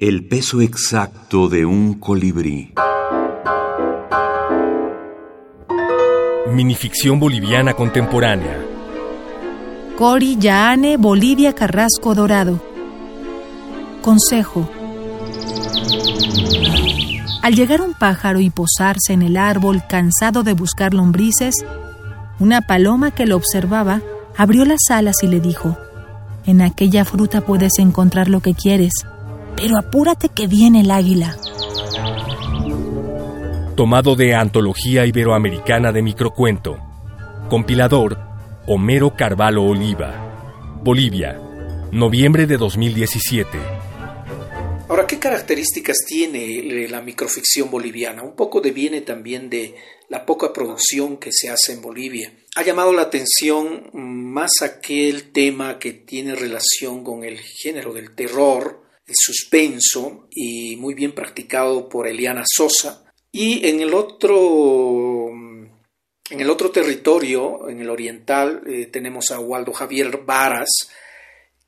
El peso exacto de un colibrí. Minificción boliviana contemporánea. Cori Yaane Bolivia Carrasco Dorado. Consejo. Al llegar un pájaro y posarse en el árbol cansado de buscar lombrices, una paloma que lo observaba abrió las alas y le dijo, En aquella fruta puedes encontrar lo que quieres, pero apúrate que viene el águila. Tomado de Antología Iberoamericana de Microcuento. Compilador Homero Carvalho Oliva. Bolivia, noviembre de 2017. Ahora, ¿qué características tiene la microficción boliviana? Un poco deviene también de la poca producción que se hace en Bolivia. Ha llamado la atención más aquel tema que tiene relación con el género del terror, suspenso y muy bien practicado por Eliana Sosa. Y en el otro, en el otro territorio, en el oriental, eh, tenemos a Waldo Javier Varas,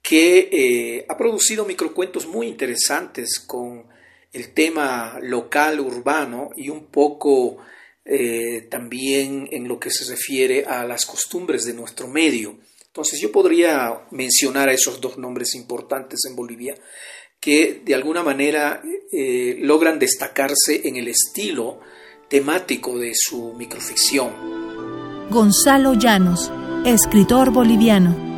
que eh, ha producido microcuentos muy interesantes con el tema local, urbano y un poco eh, también en lo que se refiere a las costumbres de nuestro medio. Entonces yo podría mencionar a esos dos nombres importantes en Bolivia que de alguna manera eh, logran destacarse en el estilo temático de su microficción. Gonzalo Llanos, escritor boliviano.